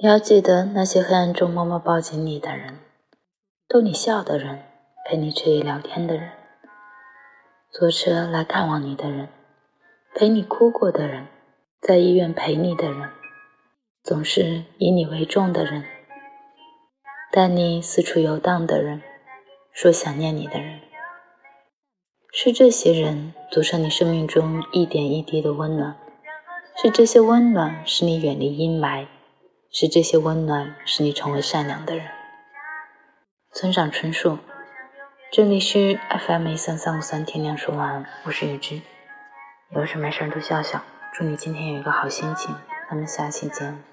你要记得那些黑暗中默默抱紧你的人，逗你笑的人，陪你彻夜聊天的人，坐车来看望你的人，陪你哭过的人，在医院陪你的人，总是以你为重的人，带你四处游荡的人，说想念你的人。是这些人组成你生命中一点一滴的温暖，是这些温暖使你远离阴霾，是这些温暖使你成为善良的人。村上春树，这里是 FM 一三三五三天亮说晚安，我是雨之，有事没事都笑笑，祝你今天有一个好心情，咱们下期见。